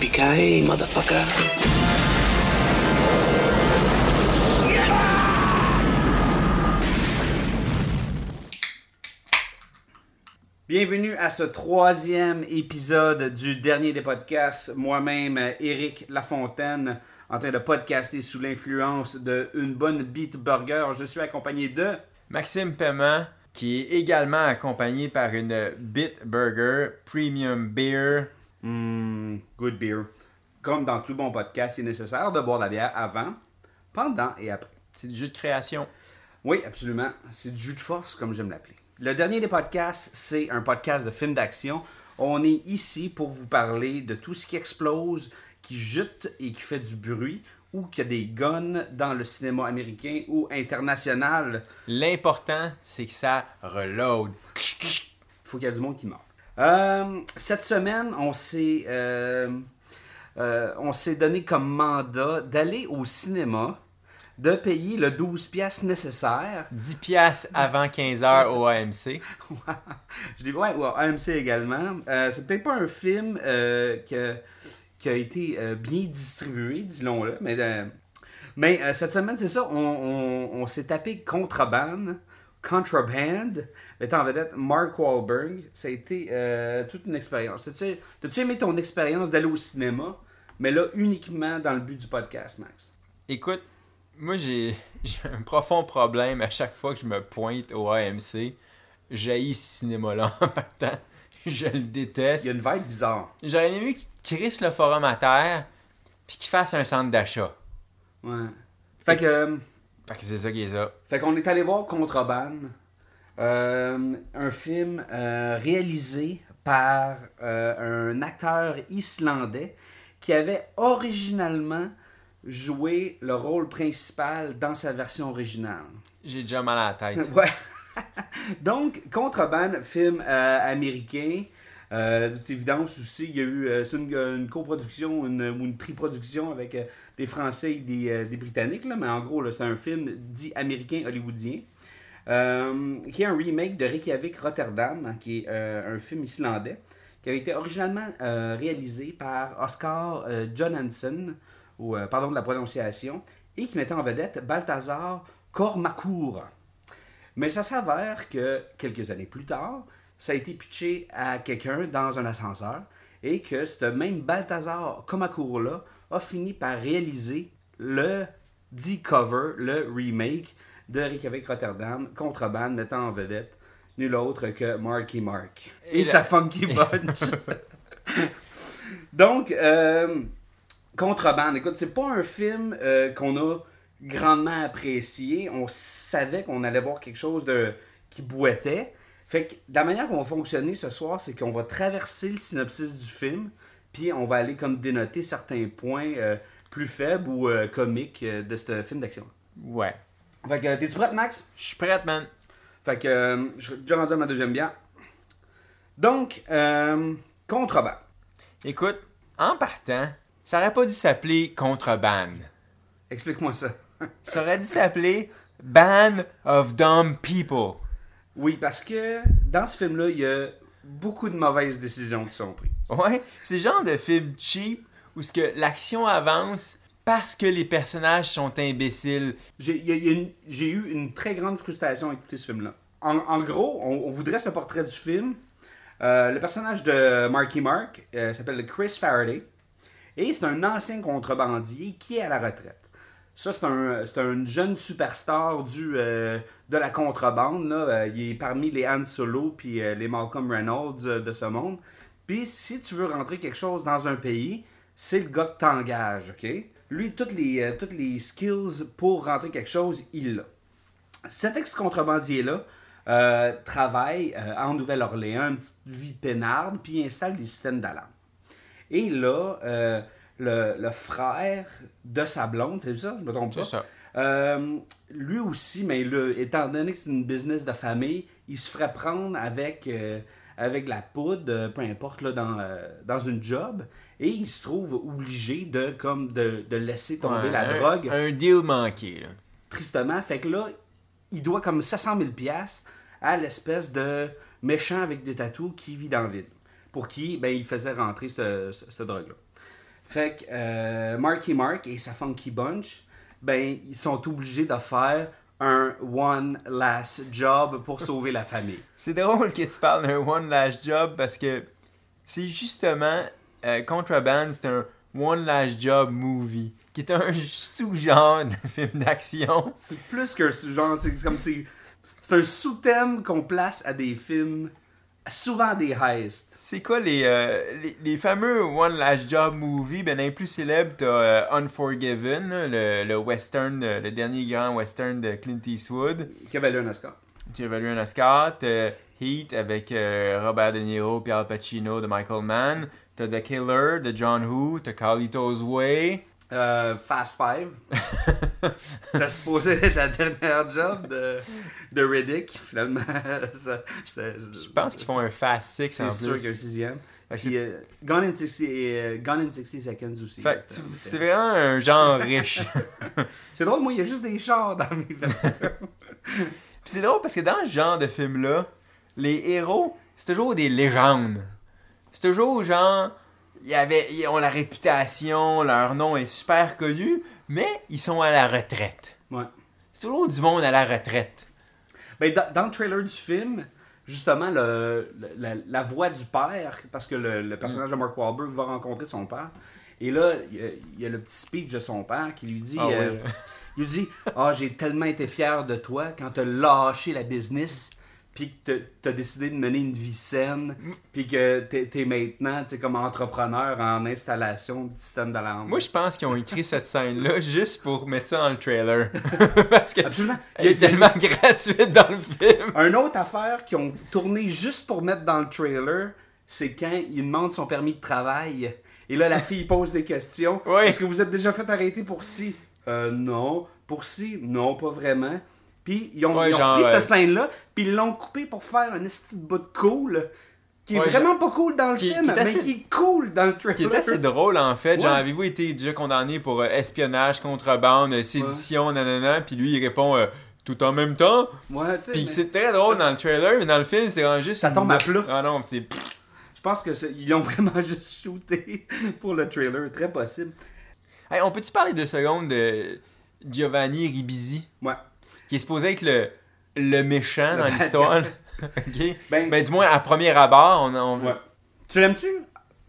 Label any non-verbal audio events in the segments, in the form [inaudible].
Yippee-ki-yay, motherfucker. Bienvenue à ce troisième épisode du dernier des podcasts. Moi-même, Eric Lafontaine, en train de podcaster sous l'influence de une bonne beat burger. Je suis accompagné de. Maxime Paiement, qui est également accompagné par une Bitburger Premium Beer. Hmm, good beer. Comme dans tout bon podcast, il est nécessaire de boire la bière avant, pendant et après. C'est du jus de création. Oui, absolument. C'est du jus de force, comme j'aime l'appeler. Le dernier des podcasts, c'est un podcast de films d'action. On est ici pour vous parler de tout ce qui explose, qui jute et qui fait du bruit, ou qui a des guns dans le cinéma américain ou international. L'important, c'est que ça reload. Il faut qu'il y ait du monde qui meurt. Euh, cette semaine, on s'est euh, euh, on s'est donné comme mandat d'aller au cinéma, de payer le 12 pièces nécessaire 10 piastres avant 15 heures au AMC. [laughs] je dis ouais, ouais, AMC également. C'est peut-être pas un film que- qui a été bien distribué, disons-le, mais, mais cette semaine, c'est ça, on, on- on s'est tapé Contraband, Contraband, mettant en vedette Mark Wahlberg. Ça a été euh, toute une expérience. T'as-tu aimé ton expérience d'aller au cinéma, mais là, uniquement dans le but du podcast, Max? Écoute, moi j'ai [laughs] j'ai un profond problème à chaque fois que je me pointe au AMC. J'haïs ce cinéma-là [laughs] en partant. Je le déteste. Il y a une vibe bizarre. J'aurais aimé qu'il crisse le forum à terre puis qu'il fasse un centre d'achat. Ouais. Fait que... Fait que c'est ça qui est ça. Fait qu'on est allé voir Contraband, euh, un film euh, réalisé par euh, un acteur islandais qui avait originalement joué le rôle principal dans sa version originale. J'ai déjà mal à la tête. [laughs] Ouais. Donc, Contraband, film euh, américain. Euh, de toute évidence aussi, il y a eu euh, une, coproduction ou une triproduction avec euh, des Français et des, euh, des Britanniques, là, mais en gros, c'est un film dit américain hollywoodien. qui est un remake de Reykjavik Rotterdam, qui est un film islandais, qui a été originalement réalisé par Oscar Johansson, ou pardon de la prononciation, et qui mettait en vedette Balthazar Kormakur. Mais ça s'avère que quelques années plus tard, ça a été pitché à quelqu'un dans un ascenseur et que ce même Balthazar Komakur-là a fini par réaliser le dit cover, le remake de Reykjavik Rotterdam, Contrebande, mettant en vedette nul autre que Marky Mark et, Et sa Funky Bunch. [laughs] Donc, euh, Contrebande, écoute, c'est pas un film euh, qu'on a grandement apprécié. On savait qu'on allait voir quelque chose de qui boitait. Fait que la manière qu'on va fonctionner ce soir, c'est qu'on va traverser le synopsis du film, puis on va aller comme dénoter certains points euh, plus faibles ou euh, comiques euh, de ce film d'action. Ouais. Fait que, t'es-tu prête, Max? Je suis prête, man. Fait que, je suis déjà rendu à ma deuxième bière. Donc, contrebande. Écoute, en partant, ça aurait pas dû s'appeler Contrebande. Explique-moi ça. Ça aurait dû s'appeler Band of Dumb People. Oui, parce que dans ce film-là, il y a beaucoup de mauvaises décisions qui sont prises. Ouais, c'est le genre de film cheap où ce que l'action avance parce que les personnages sont imbéciles. J'ai eu une très grande frustration à écouter ce film-là. En, en gros, on, on vous dresse le portrait du film. Euh, le personnage de Marky Mark euh, s'appelle Chris Faraday. Et c'est un ancien contrebandier qui est à la retraite. Ça, c'est un, un jeune superstar du, euh, de la contrebande. Là. Euh, il est parmi les Han Solo puis euh, les Malcolm Reynolds de ce monde. Puis si tu veux rentrer quelque chose dans un pays, c'est le gars que t'engages, OK? Lui, toutes les, toutes les skills pour rentrer quelque chose, il l'a. Cet ex-contrebandier-là travaille en Nouvelle-Orléans, une petite vie peinarde, puis installe des systèmes d'alarme. Et là, le, le frère de sa blonde, c'est ça? Je me trompe pas? C'est ça. Euh, lui aussi, mais là, étant donné que c'est une business de famille, il se ferait prendre avec, euh, avec la poudre, euh, peu importe, là, dans, dans une job. Et il se trouve obligé de, comme, de, de laisser tomber Ouais, la un- drogue, Un deal manqué, là. tristement. Fait que là, il doit comme 700 000 pièces à l'espèce de méchant avec des tatous qui vit dans le vide. Pour qui, ben, il faisait rentrer ce- ce- cette drogue-là. Fait que euh, Marky Mark et sa Funky Bunch, ben, ils sont obligés de faire un one last job pour sauver la famille. [laughs] C'est drôle que tu parles d'un One Last Job parce que c'est justement euh, Contraband, c'est un One Last Job movie qui est un sous-genre de [laughs] film d'action. C'est plus que ce genre, c'est comme c'est c'est un sous-thème qu'on place à des films, souvent des heists. C'est quoi les, euh, les, les fameux One Last Job movie? Ben, les plus célèbres, t'as euh, Unforgiven, le, le western, euh, le dernier grand western de Clint Eastwood, Qui avait eu un Oscar. qui a valu un Oscar. T'as Heat avec euh, Robert De Niro Al Pacino de Michael Mann. T'as The Killer de John Woo. T'as Carlito's Way. Euh, Fast Five. [laughs] ça se posait être la dernière job de, de Riddick. Finalement, [laughs] ça- c'était- Je pense qu'ils font un Fast Six c'est en sûr qu'il y a plus. un sixième. Fait que Puis, c'est- euh, Gone, in 60, et, euh, Gone in 60 Seconds aussi. C'était- c'est vraiment un genre riche. [laughs] C'est drôle, moi, il y a juste des chars dans mes versions. C'est drôle parce que dans ce genre de film-là, les héros, c'est toujours des légendes. C'est toujours genre, il y avait, ils ont la réputation, leur nom est super connu, mais ils sont à la retraite. Ouais. C'est toujours du monde à la retraite. Ben, dans, dans le trailer du film, justement, le, le- la, la voix du père, parce que le, le personnage de Mark Wahlberg va rencontrer son père, et là, il y, a, il y a le petit speech de son père qui lui dit... Ah euh. Il lui dit Ah, j'ai tellement été fier de toi quand t'as lâché la business, puis que t'as- t'as décidé de mener une vie saine, puis que t'es t'es maintenant tu comme entrepreneur en installation de système d'alarme. Moi, je pense qu'ils ont écrit cette scène-là juste pour mettre ça dans le trailer. [laughs] parce qu'elle Absolument. est tellement gratuite dans le film. Une autre affaire qu'ils ont tourné juste pour mettre dans le trailer, c'est quand il demande son permis de travail. Et là, la fille pose des questions. [laughs] Oui. Est-ce que vous êtes déjà fait arrêter pour ci? Euh, non. Pour ci? Non, pas vraiment. Puis ils ont, Ouais, ils ont genre, pris euh, cette scène-là, puis ils l'ont coupé pour faire un de bout de cool. Qui est Ouais, vraiment pas cool dans le qui- film, qui est mais assez- qui est cool dans le trailer. Qui est assez drôle en fait. Genre, avez-vous été déjà condamné pour euh, espionnage, contrebande, euh, sédition, nanana? Puis lui, il répond euh, tout en même temps. Ouais, Puis mais c'est très drôle dans le trailer, mais dans le film, c'est vraiment juste. Ça une tombe à plat. Ah non, c'est. Je pense que ils l'ont [laughs] vraiment juste shooté pour le trailer. Très possible. Hey, on peut-tu parler deux secondes de Giovanni Ribisi, Ouais. Qui est supposé être le, le méchant dans l'histoire? [laughs] ok? Ben, Ben, du moins, à premier abord, on, on- ouais. Tu l'aimes-tu?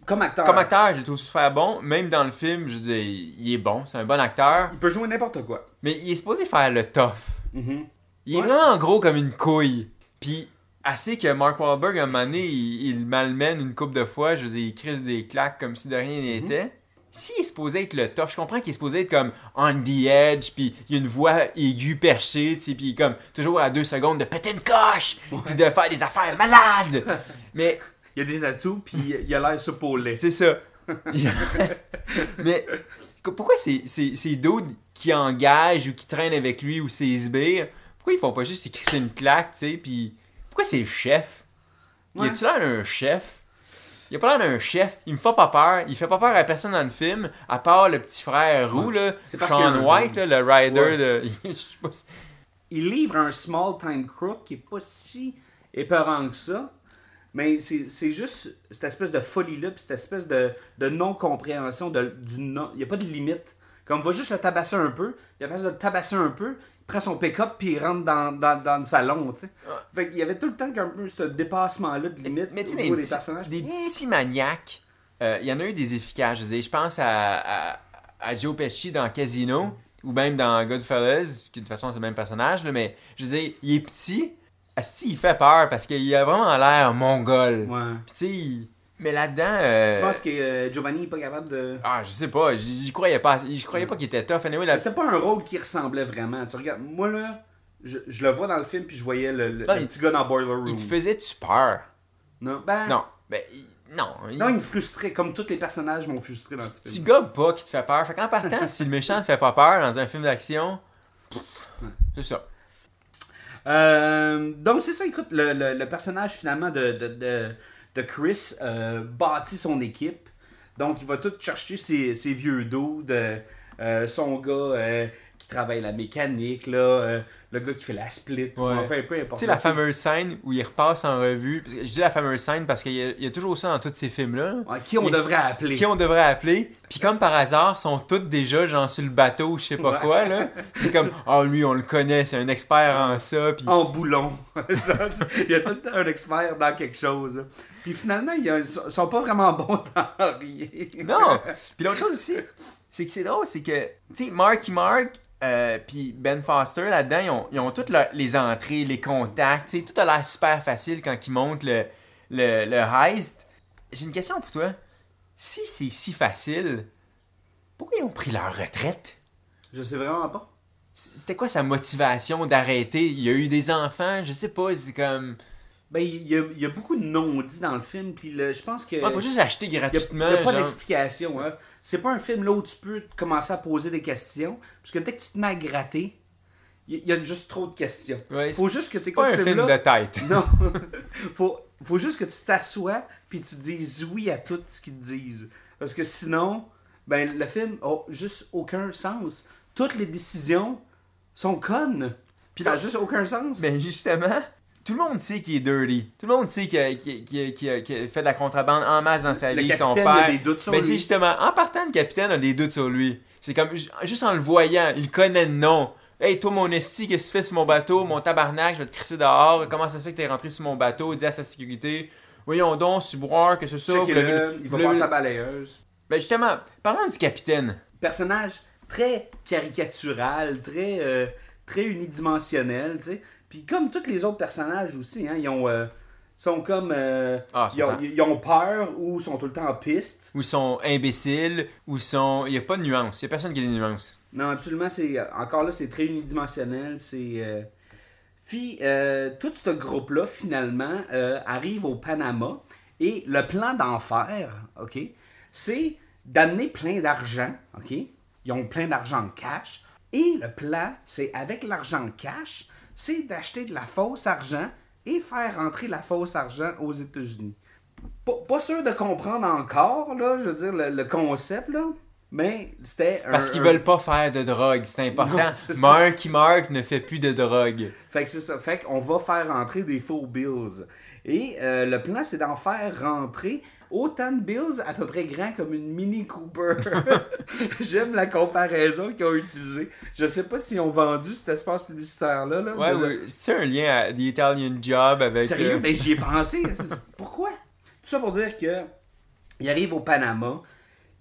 Comme acteur Comme acteur, je le trouve super bon. Même dans le film, je dis, il est bon, c'est un bon acteur. Il peut jouer n'importe quoi. Mais il est supposé faire le tough. Mhm. Il est vraiment gros comme une couille. Puis, assez que Mark Wahlberg, à un moment donné, il, il malmène une coupe de fois. Je veux dire, il crisse des claques comme si de rien n'était. S'il est supposé être le tough, je comprends qu'il est supposé être comme on the edge, puis il y a une voix aiguë perchée, tu sais, puis comme toujours à deux secondes de péter une coche, puis de faire des affaires malades. [laughs] Mais Il y a des atouts, puis il a l'air lait. c'est ça. [laughs] [laughs] Mais qu- pourquoi c'est c'est c'est d'autres qui engagent ou qui traînent avec lui ou ses sbires, pourquoi ils font pas juste une claque, tu sais, puis pourquoi c'est chef? Ouais. Y a-tu l'air d'un chef? Il a pas l'air d'un chef, il me fait pas peur, il fait pas peur à personne dans le film, à part le petit frère roux, là, a Sean un- White, là, le rider Ouais. de... [laughs] Je sais pas si- Il livre un small time crook qui est pas si épeurant que ça. Mais c'est juste cette espèce de folie-là, cette espèce de, de non-compréhension de, du non. Il n'y a pas de limite. Comme on va juste le tabasser un peu, puis à place de le tabasser un peu, il prend son pick-up puis il rentre dans, dans, dans le salon, tu sais. Fait qu'il y avait tout le temps ce dépassement-là de limite Mais tu sais, au des, des petits- personnages. des petits maniaques, euh, il y en a eu des efficaces. Je dire, je pense à, à, à Joe Pesci dans Casino, ou même dans Goodfellas, qui de toute façon c'est le même personnage, là, mais je veux dire, il est petit, asti, il fait peur parce qu'il a vraiment l'air mongol. Ouais. Puis tu sais, mais là-dedans... euh, Tu penses que euh, Giovanni n'est pas capable de. Ah, je sais pas, j'y croyais pas. Je croyais pas qu'il était tough. Anyway, la... C'était pas un rôle qui ressemblait vraiment. Tu regardes, moi là, je, je le vois dans le film puis je voyais le, le- Non, le il- petit gars dans Boiler Room. Il te faisait-tu peur? Non, ben, Non. Ben, il- Non, il- Non, il me frustrait, comme tous les personnages m'ont frustré dans tu film. gobes pas qui te fait peur. Fait qu'en partant, si le méchant te fait pas peur dans un film d'action, c'est ça. Euh, donc, c'est ça, écoute, le, le- le personnage finalement de, de, de, de Chris euh, bâtit son équipe. Donc, il va tout chercher ses, ses vieux dos de euh, son gars euh, qui travaille la mécanique, là, euh, le gars qui fait la split, ou Ouais. enfin, peu importe. Tu sais, la fameuse scène où il repasse en revue. Je dis la fameuse scène parce qu'il y, y a toujours ça dans tous ces films-là. Ouais, qui on devrait appeler Qui on devrait appeler. Puis comme par hasard, sont toutes déjà genre sur le bateau, je sais pas Ouais. quoi, là. C'est comme, oh [laughs] lui, on le connaît, c'est un expert en ça. Puis en boulon. [laughs] Il y a tout le temps un expert dans quelque chose. Puis finalement, ils ne sont pas vraiment bons [laughs] dans rien. Non! Puis l'autre chose aussi, c'est que c'est drôle, c'est que, tu sais, Marky Mark, euh, puis Ben Foster, là-dedans, ils ont, ils ont toutes les entrées, les contacts, tout a l'air super facile quand ils montent le, le, le heist. J'ai une question pour toi. Si c'est si facile, pourquoi ils ont pris leur retraite? Je sais vraiment pas. C'était quoi sa motivation d'arrêter? Il y a eu des enfants, je sais pas, c'est comme... Ben, il y, a, il y a beaucoup de non-dits dans le film, puis le- je pense que... Il faut juste acheter Il n'y a, gratuitement, il y a pas genre. d'explication. Hein. C'est pas un film là où tu peux commencer à poser des questions. Parce que dès que tu te mets à gratter, il y, a juste trop de questions. Ouais, faut juste que tu C'est pas un film de tête. [laughs] Non. [laughs] faut, faut juste que tu t'assoies puis tu dises oui à tout ce qu'ils te disent. Parce que sinon, ben le film a juste aucun sens. Toutes les décisions sont connes. Puis ça a là- juste aucun sens. Ben justement, tout le monde sait qu'il est dirty. Tout le monde sait qu'il a, fait de la contrebande en masse dans sa le vie avec son capitaine père. a des doutes sur Ben c'est justement, en partant, le capitaine a des doutes sur lui. C'est comme, ju- juste en le voyant, il connaît le nom. Hey, toi, mon esti, qu'est-ce que tu fais sur mon bateau? Mon tabarnak, je vais te crisser dehors. Comment ça se fait que t'es rentré sur mon bateau? Dis à sa sécurité. Voyons donc, subroir, que l'avez- Checkez-le, il va passer à balayeuse. Ben justement, parlons du capitaine. personnage très caricatural, très, euh, très unidimensionnel, tu sais. Puis comme tous les autres personnages aussi, hein, ils ont, euh, sont comme... euh, Ah, ils, ont, ils ont peur ou sont tout le temps en piste. Ou sont imbéciles, ou sont... Il n'y a pas de nuance. Il n'y a personne qui a des nuances. Non, absolument, c'est encore là, c'est très unidimensionnel. C'est... euh, Puis, euh, tout ce groupe-là, finalement, euh, arrive au Panama. Et le plan d'enfer, OK, c'est d'amener plein d'argent, OK? Ils ont plein d'argent en cash. Et le plan, c'est avec l'argent cash, c'est d'acheter de la fausse argent et faire rentrer la fausse argent aux États-Unis. Pas, pas sûr de comprendre encore, là, je veux dire, le, le concept, là. Mais c'était un- Parce qu'ils un- veulent pas faire de drogue, c'est important. Non, [laughs] c'est ça. Mark ne fait plus de drogue. Fait que c'est ça. Fait qu'on va faire rentrer des faux bills. Et euh, le plan, c'est d'en faire rentrer autant de bills à peu près grands comme une Mini Cooper. [laughs] J'aime la comparaison qu'ils ont utilisée. Je sais pas s'ils ont vendu cet espace publicitaire-là. Là, Ouais. C'est un lien à The Italian Job avec. Sérieux? euh, Ben, j'y ai pensé. [laughs] Pourquoi? Tout ça pour dire que ils arrivent au Panama.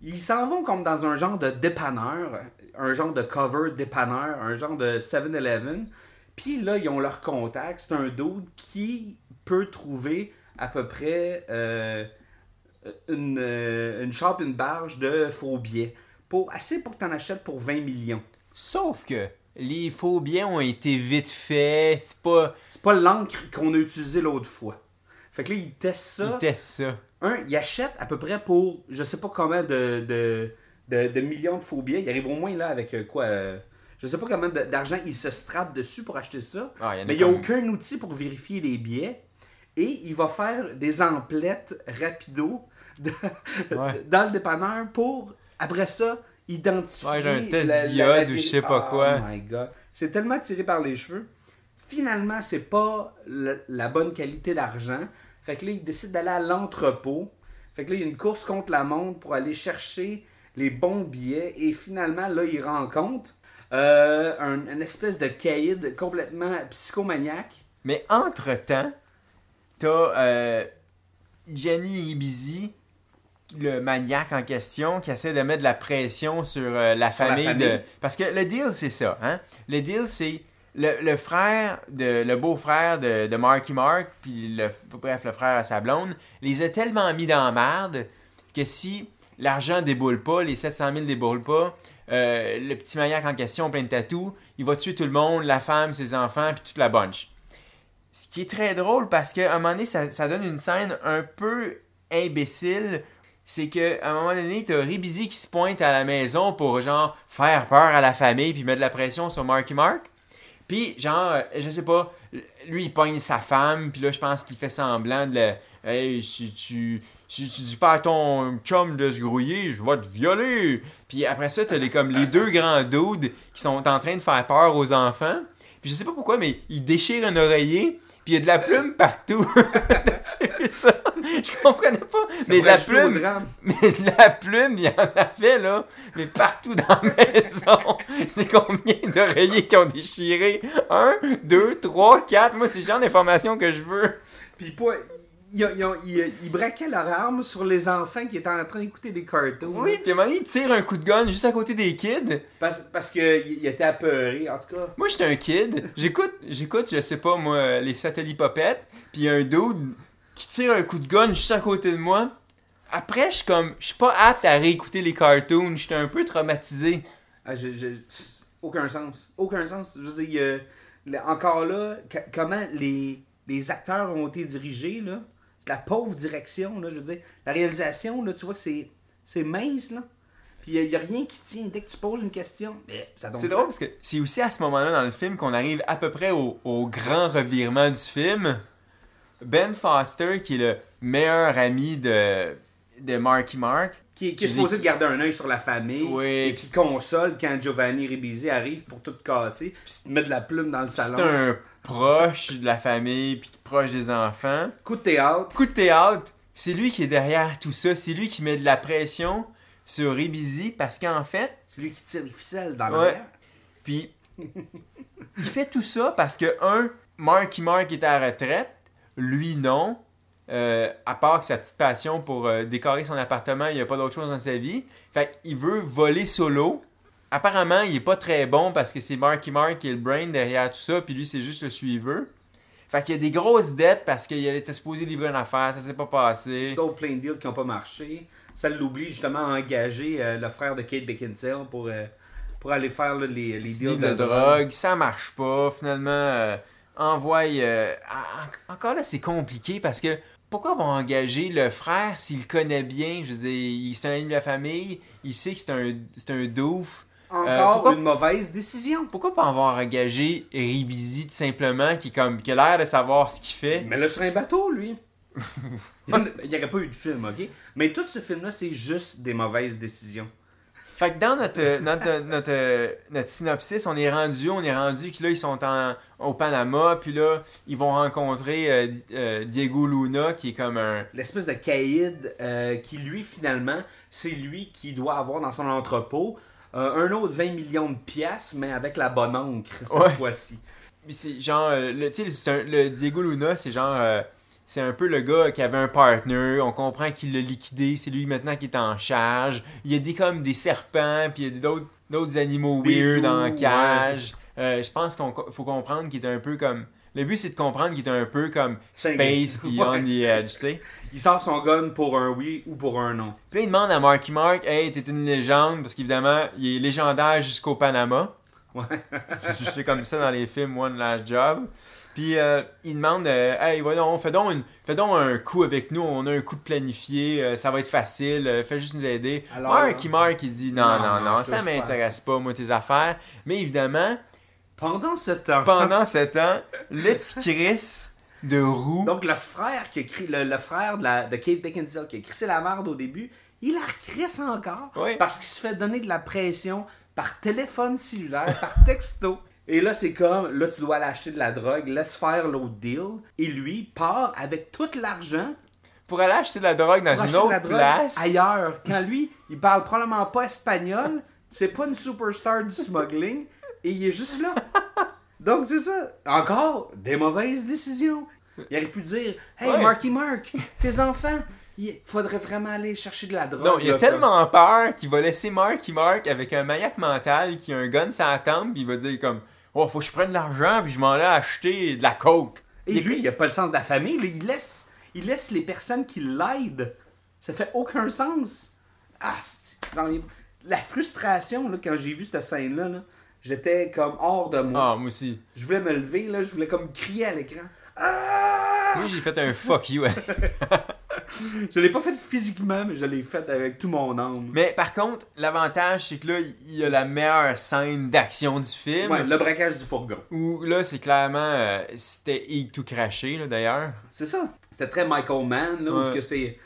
Ils s'en vont comme dans un genre de dépanneur, un genre de cover dépanneur, un genre de 7-Eleven. Puis là, ils ont leur contact. C'est un dude qui peut trouver à peu près euh, une, euh, une shop, une barge de faux billets. Pour, assez pour que tu en achètes pour 20 millions. Sauf que les faux biens ont été vite faits. C'est pas. C'est pas l'encre qu'on a utilisée l'autre fois. Fait que là, ils testent ça. Ils testent ça. un, il achète à peu près pour je sais pas combien de, de, de, de millions de faux billets. Il arrive au moins là avec euh, quoi euh, Je sais pas combien d'argent il se strappe dessus pour acheter ça. Ah, mais il n'y a comme- aucun outil pour vérifier les billets. Et il va faire des emplettes rapido [laughs] de- Ouais. dans le dépanneur pour, après ça, identifier. Ouais, j'ai un test la- la- diode la- ou je sais pas Oh quoi. my god. C'est tellement tiré par les cheveux. Finalement, c'est pas le- la bonne qualité d'argent. Fait que là, il décide d'aller à l'entrepôt. Fait que là, il y a une course contre la montre pour aller chercher les bons billets. Et finalement, là, il rencontre euh, un, une espèce de caïd complètement psychomaniaque. Mais entre-temps, t'as euh, Jenny Ibizi, le maniaque en question, qui essaie de mettre de la pression sur euh, la, Sur la famille de... Parce que le deal, c'est ça. Hein? Le deal, c'est le, le frère, de, le beau-frère de, de Marky Mark, puis le, bref, le frère à sa blonde, les a tellement mis dans la merde que si l'argent déboule pas, les 700 000 déboulent pas, euh, le petit maniaque en question, plein de tatous, il va tuer tout le monde, la femme, ses enfants, puis toute la bunch. Ce qui est très drôle parce qu'à un moment donné, ça, donne une scène un peu imbécile, c'est que à un moment donné, t'as Ribizi qui se pointe à la maison pour genre faire peur à la famille puis mettre la pression sur Marky Mark. Puis genre, euh, je sais pas, lui il pogne sa femme, puis là je pense qu'il fait semblant de le Hey, si tu si tu dis pas à ton chum de se grouiller, je vais te violer. Puis après ça, t'as les comme les deux grands dudes qui sont en train de faire peur aux enfants. Puis je sais pas pourquoi, mais ils déchirent un oreiller. Puis il y a de la plume partout. [laughs] T'as vu ça? Je comprenais pas. mais de la plume. Mais de la plume, il y en avait là. Mais partout dans la maison. [laughs] C'est combien d'oreillers qui ont déchiré? Un, deux, trois, quatre. Moi, c'est le genre d'information que je veux. Puis pas. Ils, ils, ils- ils braquaient leur arme sur les enfants qui étaient en train d'écouter des cartoons. Oui, puis à un moment donné, il tire un coup de gun juste à côté des kids. Parce, parce qu'ils étaient apeurés, en tout cas. Moi, j'étais un kid. J'écoute, j'écoute, je sais pas, moi, les satellites popettes. Puis il y a un dude qui tire un coup de gun juste à côté de moi. Après, je suis comme, je suis pas apte à réécouter les cartoons. J'étais un peu traumatisé. Ah, je- je- aucun sens. Aucun sens. Je veux dire, là, encore là, comment les, les acteurs ont été dirigés, là. C'est la pauvre direction, là. Je veux dire, la réalisation, là, tu vois que c'est, c'est mince, là. Puis il n'y a, rien qui tient. Dès que tu poses une question, mais ça donne C'est drôle parce que c'est aussi à ce moment-là dans le film qu'on arrive à peu près au, au grand revirement du film. Ben Foster, qui est le meilleur ami de, de Marky Mark, Qui, qui est supposé de garder un œil sur la famille Oui, et qui console quand Giovanni Ribisi arrive pour tout casser, puis mettre de la plume dans le c'est salon. un proche de la famille, puis proche des enfants. Coup de théâtre. Coup de théâtre, c'est lui qui est derrière tout ça. C'est lui qui met de la pression sur Ribizi parce qu'en fait, C'est lui qui tire les ficelles dans Ouais. l'air. puis il fait tout ça parce que, un, Marky Mark est à la retraite, lui non. Euh, à part que sa petite passion pour euh, décorer son appartement, il n'y a pas d'autre chose dans sa vie. Fait qu'il veut voler solo. Apparemment, il est pas très bon parce que c'est Marky Mark qui est le brain derrière tout ça, puis lui, c'est juste le suiveur. Fait qu'il y a des grosses dettes parce qu'il était supposé livrer une affaire, ça s'est pas passé. D'autres plein de deals qui n'ont pas marché. Ça l'oblige justement à engager euh, le frère de Kate Beckinsale pour, euh, pour aller faire là, les, les deals deal de drogue, ça marche pas. Finalement, euh, envoie. en- en- encore là, c'est compliqué parce que pourquoi vont engager le frère s'il le connaît bien? Je veux dire, il- c'est un ami de la famille, il sait que c'est un, c'est un doof. Encore? Euh, pourquoi- une mauvaise décision. Pourquoi pas avoir engagé Ribizi tout simplement qui, est comme, qui a l'air de savoir ce qu'il fait? Mais là, sur un bateau, lui. [laughs] Il n'y aurait pas eu de film, ok? Mais tout ce film-là, c'est juste des mauvaises décisions. Fait que dans notre, notre, notre, notre synopsis, on est rendu, on est rendu que là, ils sont en, au Panama, puis là, ils vont rencontrer euh, euh, Diego Luna, qui est comme un, L'espèce de caïd euh, qui, lui, finalement, c'est lui qui doit avoir dans son entrepôt euh, un autre 20 millions de pièces, mais avec la bonne encre, cette Ouais. fois-ci. C'est genre, euh, le, tu sais, c'est un- le Diego Luna, c'est genre, euh, c'est un peu le gars qui avait un partner, on comprend qu'il l'a liquidé, c'est lui maintenant qui est en charge. Il y a des comme des serpents, puis il y a d'autres, animaux weird en ouais, cage. Euh, je pense qu'il faut comprendre qu'il est un peu comme. Le but c'est de comprendre qu'il est un peu comme. Space [laughs] Beyond the Edge, tu sais. Il sort son gun pour un oui ou pour un non. Puis là, il demande à Marky Mark, hey, t'es une légende, parce qu'évidemment, il est légendaire jusqu'au Panama. Ouais. [laughs] C'est comme ça dans les films One Last Job. Puis euh, il demande, euh, hey, voyons, fais donc, une, fais donc un coup avec nous, on a un coup de planifié, euh, ça va être facile, euh, fais juste nous aider. Alors, Marky Mark, il dit, non, non, non, non, ça m'intéresse pas, moi, tes affaires. Mais évidemment, Pendant ce temps, pendant ce temps, le petit Chris de roue. donc le frère qui écrit, le, le frère de, la, de Kate Beckinsale qui a crissé la merde au début, il la recrisse encore Oui. parce qu'il se fait donner de la pression par téléphone cellulaire, par texto. Et là, c'est comme, là, tu dois aller acheter de la drogue, laisse faire l'autre deal. Et lui part avec tout l'argent Pour aller acheter de la drogue dans une autre la drogue place. ailleurs. Quand lui, il parle probablement pas espagnol, c'est pas une superstar du smuggling, et il est juste là. [laughs] Donc, c'est ça. Encore, des mauvaises décisions. Il aurait pu dire Hey, Ouais. Marky Mark, tes enfants, il faudrait vraiment aller chercher de la drogue. Non, il a là, tellement peur qu'il va laisser Marky Mark avec un maniaque mental qui a un gun sur la tempe, puis il va dire comme Oh, faut que je prenne de l'argent, puis je m'en vais acheter de la coke. Et lui, il a pas le sens de la famille. il, laisse, il laisse les personnes qui l'aident. Ça fait aucun sens. Ah, c'est- la frustration, là, quand j'ai vu cette scène-là, là, j'étais comme hors de moi. Ah, moi aussi. Je voulais me lever, là, je voulais comme crier à l'écran. Ah! Moi, j'ai fait un [laughs] fuck you. [laughs] je l'ai pas fait physiquement, mais je l'ai fait avec tout mon âme. Mais par contre, l'avantage, c'est que là, il y a la meilleure scène d'action du film. Ouais, le braquage du fourgon. Où là, c'est clairement. euh, c'était Eat tout craché, là, d'ailleurs. C'est ça. C'était très Michael Mann, là, où Ouais. que c'est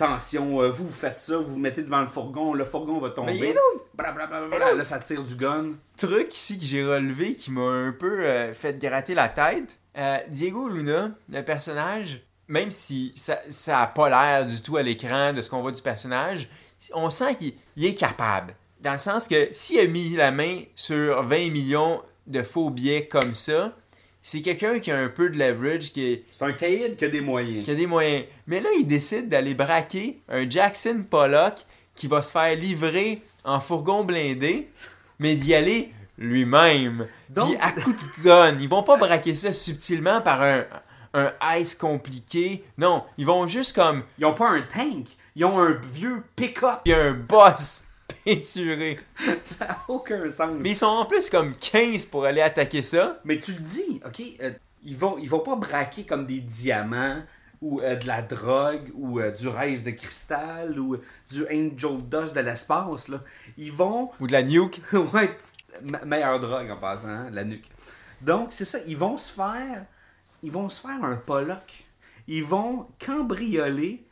tension, euh, vous, vous faites ça, vous vous mettez devant le fourgon, le fourgon va tomber. Mais il y a Bra, bra, bra, bra, bra, là, ça tire du gun. Truc ici que j'ai relevé qui m'a un peu euh, fait gratter la tête. Euh, Diego Luna, le personnage, même si ça, ça a pas l'air du tout à l'écran de ce qu'on voit du personnage, on sent qu'il il est capable. Dans le sens que s'il a mis la main sur 20 millions de faux billets comme ça, c'est quelqu'un qui a un peu de leverage, qui, est- C'est un caïd qui a des moyens. qui a des moyens. Mais là, il décide d'aller braquer un Jackson Pollock qui va se faire livrer en fourgon blindé, mais d'y aller lui-même. Donc- Puis à coup de gun. Ils vont pas braquer ça subtilement par un, un ice compliqué. Non, ils vont juste comme. Ils ont pas un tank, ils ont un vieux pick-up. Il y a un boss peinturé. [laughs] Ça n'a aucun sens. Mais ils sont en plus comme 15 pour aller attaquer ça. Mais tu le dis, ok, euh, ils, vont, ils vont pas braquer comme des diamants ou euh, de la drogue ou euh, du rêve de cristal ou du angel dust de l'espace. là. Ils vont Ou de la nuke. [laughs] ouais, me- meilleure drogue en passant, hein, la nuque. Donc, c'est ça, ils vont se faire ils vont se faire un Pollock. Ils vont cambrioler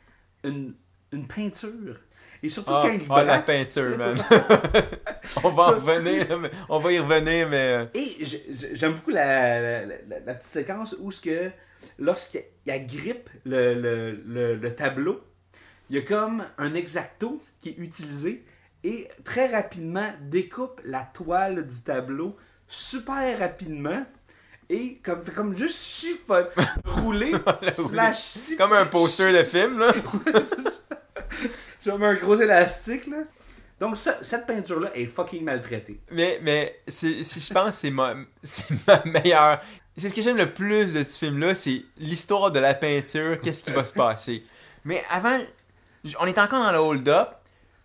une, une peinture. Et surtout Ah, quand ils ah, la peinture, man. [laughs] on va en revenir, mais- on va y revenir, mais. euh, Et j'aime beaucoup la, la, la- la petite séquence où ce que lorsqu'il il agrippe le, le, le, le tableau, il y a comme un exacto qui est utilisé et très rapidement découpe la toile du tableau super rapidement et comme fait comme juste chiffon [laughs] rouler slash Comme un poster de film, là. [laughs] [laughs] Mis un gros élastique là. Donc cette peinture là est fucking maltraitée. Mais, mais c'est- je pense que c'est ma, c'est ma meilleure. C'est ce que j'aime le plus de ce film-là, c'est l'histoire de la peinture, qu'est-ce qui va se passer. Mais avant, on est encore dans le hold-up.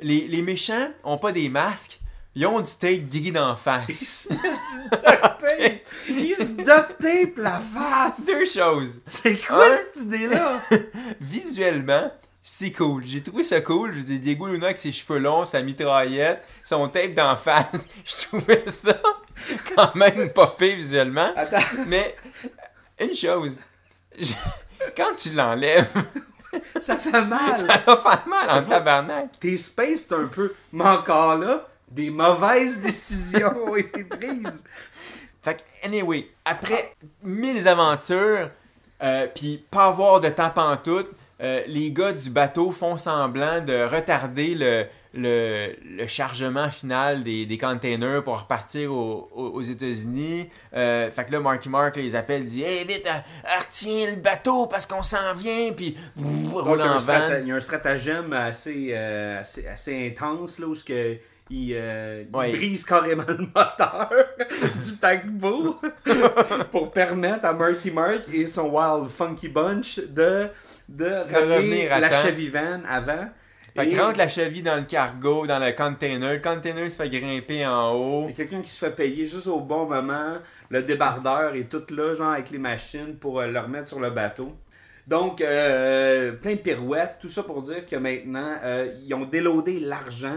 Les, les méchants ont pas des masques, ils ont du tape gris d'en face. se met du duct tape. [laughs] Il se duct tape la face. Deux choses. C'est quoi Un. cette idée-là? [laughs] Visuellement, c'est cool. J'ai trouvé ça cool. Je dis Diego Luna avec ses cheveux longs, sa mitraillette, son tape d'en [laughs] face. Je trouvais ça quand même pire visuellement. Attends. Mais une chose, je- quand tu l'enlèves, Ça fait mal. ça va faire mal en tabarnak. T'es space un peu. Mais encore là, des mauvaises décisions ont été prises. Fait que, anyway, après mille aventures, euh, puis pas avoir de temps pantoute, euh, les gars du bateau font semblant de retarder le, le, le chargement final des, des containers pour repartir au- au- aux États-Unis. Euh, fait que là, Marky Mark là, les appelle, dit Hey, vite, euh, retiens le bateau parce qu'on s'en vient, puis roule en van. il y a un stratagème assez, euh, assez, assez intense là, où ce que il, euh, il brise carrément le moteur [laughs] du paquebot [laughs] pour permettre à Marky Mark et son Wild Funky Bunch de, de ramener revenir à la temps. Chevy Van avant. Fait Et- que rentre la cheville dans le cargo, dans le container. Le container se fait grimper en haut. Il y a quelqu'un qui se fait payer juste au bon moment. Le débardeur est tout là, genre avec les machines pour euh, le remettre sur le bateau. Donc, euh, plein de pirouettes, tout ça pour dire que maintenant, euh, ils ont déloadé l'argent,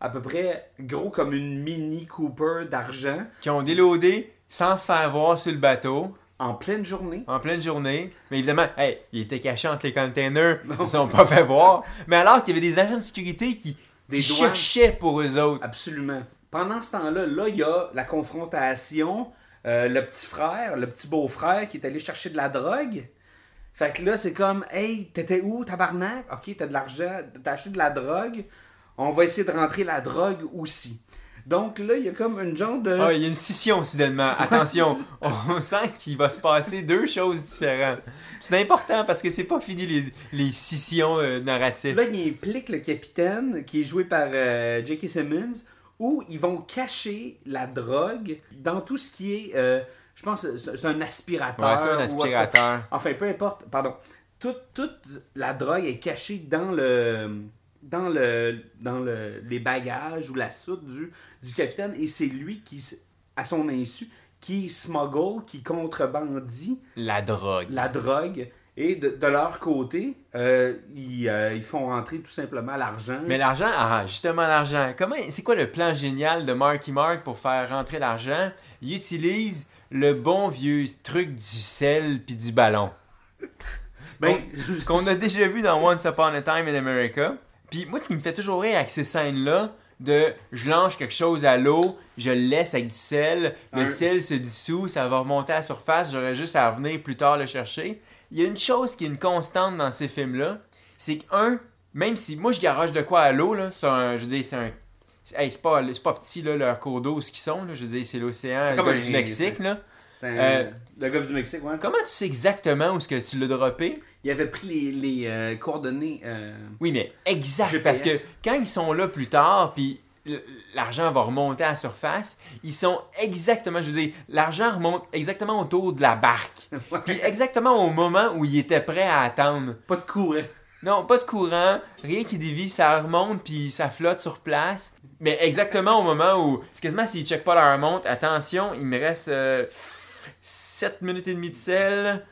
à peu près gros comme une Mini Cooper d'argent, Qui ont déloadé sans se faire voir sur le bateau. en pleine journée. en pleine journée. Mais évidemment, hey, il était caché entre les containers, [laughs] ils ne sont pas fait voir. Mais alors qu'il y avait des agents de sécurité qui, Des qui douanes. cherchaient pour eux autres. Absolument. Pendant ce temps-là, là, il y a la confrontation, euh, le petit frère, le petit beau-frère qui est allé chercher de la drogue. Fait que là, c'est comme, hey, t'étais où, tabarnak? Ok, t'as de l'argent, t'as acheté de la drogue. On va essayer de rentrer la drogue aussi. Donc là, il y a comme une genre de. Ah, il y a une scission soudainement. Attention, on [laughs] sent qu'il va se passer deux choses différentes. C'est important parce que c'est pas fini les, les scissions euh, narratives. Là, il implique le capitaine, qui est joué par euh, J.K. Simmons, où ils vont cacher la drogue dans tout ce qui est. euh, je pense c'est un aspirateur. Ouais, c'est un ou- aspirateur. Enfin, peu importe, pardon. Toute, toute la drogue est cachée dans le dans le dans le, les bagages ou la soute du, du capitaine et c'est lui qui, à son insu, qui smuggle, qui contrebandit La drogue. la drogue. Et de, de leur côté, euh, ils, euh, ils font rentrer tout simplement l'argent. Mais l'argent, ah, justement l'argent. Comment, c'est quoi le plan génial de Marky Mark pour faire rentrer l'argent? Il utilise le bon vieux truc du sel puis du ballon. Ben, qu'on a déjà vu dans Once Upon a Time in America. Puis moi, ce qui me fait toujours rire avec ces scènes-là, de je lance quelque chose à l'eau, je le laisse avec du sel, le Un- sel se dissout, ça va remonter à la surface, j'aurais juste à revenir plus tard le chercher. Il y a une chose qui est une constante dans ces films-là, c'est qu'un, même si moi je garage de quoi à l'eau, là, c'est un, je veux dire, c'est un. Hey, c'est pas, c'est pas petit là, leur cours d'eau, ce qu'ils sont, là, je veux dire, c'est l'océan, du Mexique, là. Euh, le golfe du Mexique, ouais. Comment tu sais exactement où est-ce que tu l'as droppé? Il avait pris les, les, euh, coordonnées. euh, Oui, mais exact. GPS. Parce que quand ils sont là plus tard, puis l'argent va remonter à la surface, ils sont exactement, je veux dire, l'argent remonte exactement autour de la barque. [laughs] Puis exactement au moment où ils étaient prêts à attendre. pas de courant. Non, pas de courant, rien qui dévie, ça remonte puis ça flotte sur place. Mais exactement au moment où, c'est quasiment s'ils checkent pas leur montre, attention, il me reste 7 minutes et demie de sel,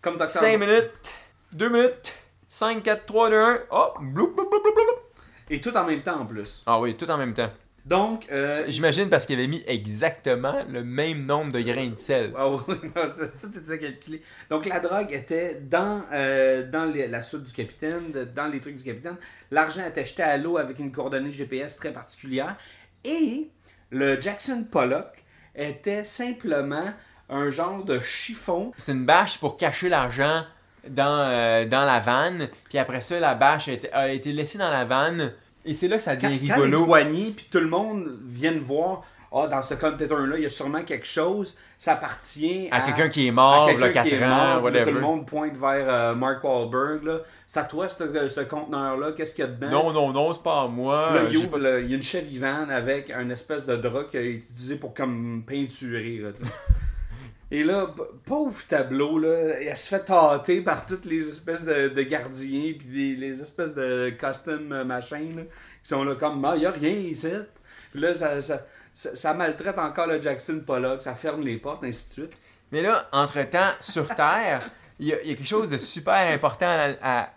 Comme Dr. 5 minutes, 2 minutes, 5, 4, 3, 2, 1, oh, bloup, bloup, bloup, bloup, bloup. Et tout en même temps en plus. Ah oui, tout en même temps. Donc, euh, J'imagine parce qu'il avait mis exactement le même nombre de grains de sel. Ah oui, [laughs] ça, tout était calculé. Donc la drogue était dans, euh, dans les- la soude du capitaine, dans les trucs du capitaine. L'argent était jeté à l'eau avec une coordonnée GPS très particulière. Et le Jackson Pollock était simplement un genre de chiffon. C'est une bâche pour cacher l'argent dans, euh, dans la vanne. Puis après ça, la bâche a été, a été laissée dans la vanne. Et c'est là que ça Quand, devient quand les rigolo. douaniers puis tout le monde viennent voir, ah, dans ce container-là, il y a sûrement quelque chose, ça appartient à quelqu'un qui est mort, à il y a quelqu'un 4 qui est ans, mort, whatever. Tout le monde pointe vers euh, Mark Wahlberg. là. C'est à toi, ce, ce conteneur-là. Qu'est-ce qu'il y a dedans? Non, non, non, c'est pas à moi. Là, il, le- il y a une Chevy van avec un espèce de drap qui a été utilisé pour comme peinturer. Là. Et là, pauvre tableau, là, elle se fait tâter par toutes les espèces de, gardiens puis des- les espèces de custom machins là, qui sont là comme Ah, il n'y a rien ici. Puis là, ça, ça, ça, maltraite encore le Jackson Pollock, ça ferme les portes, ainsi de suite. Mais là, entre-temps, sur Terre, il y, a quelque chose de super important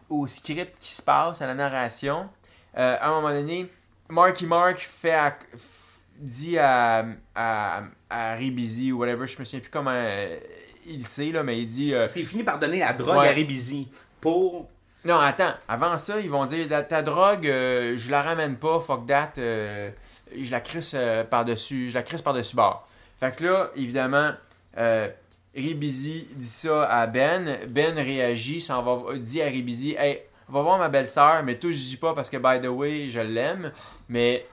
au script qui se passe, à la narration. Euh, à un moment donné, Marky Mark fait dit à, à, à Ribizi ou whatever, je me souviens plus comment euh, il sait, là, mais il dit... euh, Parce qu'il finit par donner la drogue Ouais. à Ribizi pour. non, attends, avant ça, ils vont dire ta, ta drogue, euh, je la ramène pas, fuck that, euh, je la crisse euh, par-dessus, je la crisse par-dessus bord. Fait que là, évidemment, euh, Ribizi dit ça à Ben, Ben réagit, s'en va, dit à Ribizi, hey, va voir ma belle-sœur, mais toi je dis pas parce que by the way, je l'aime, mais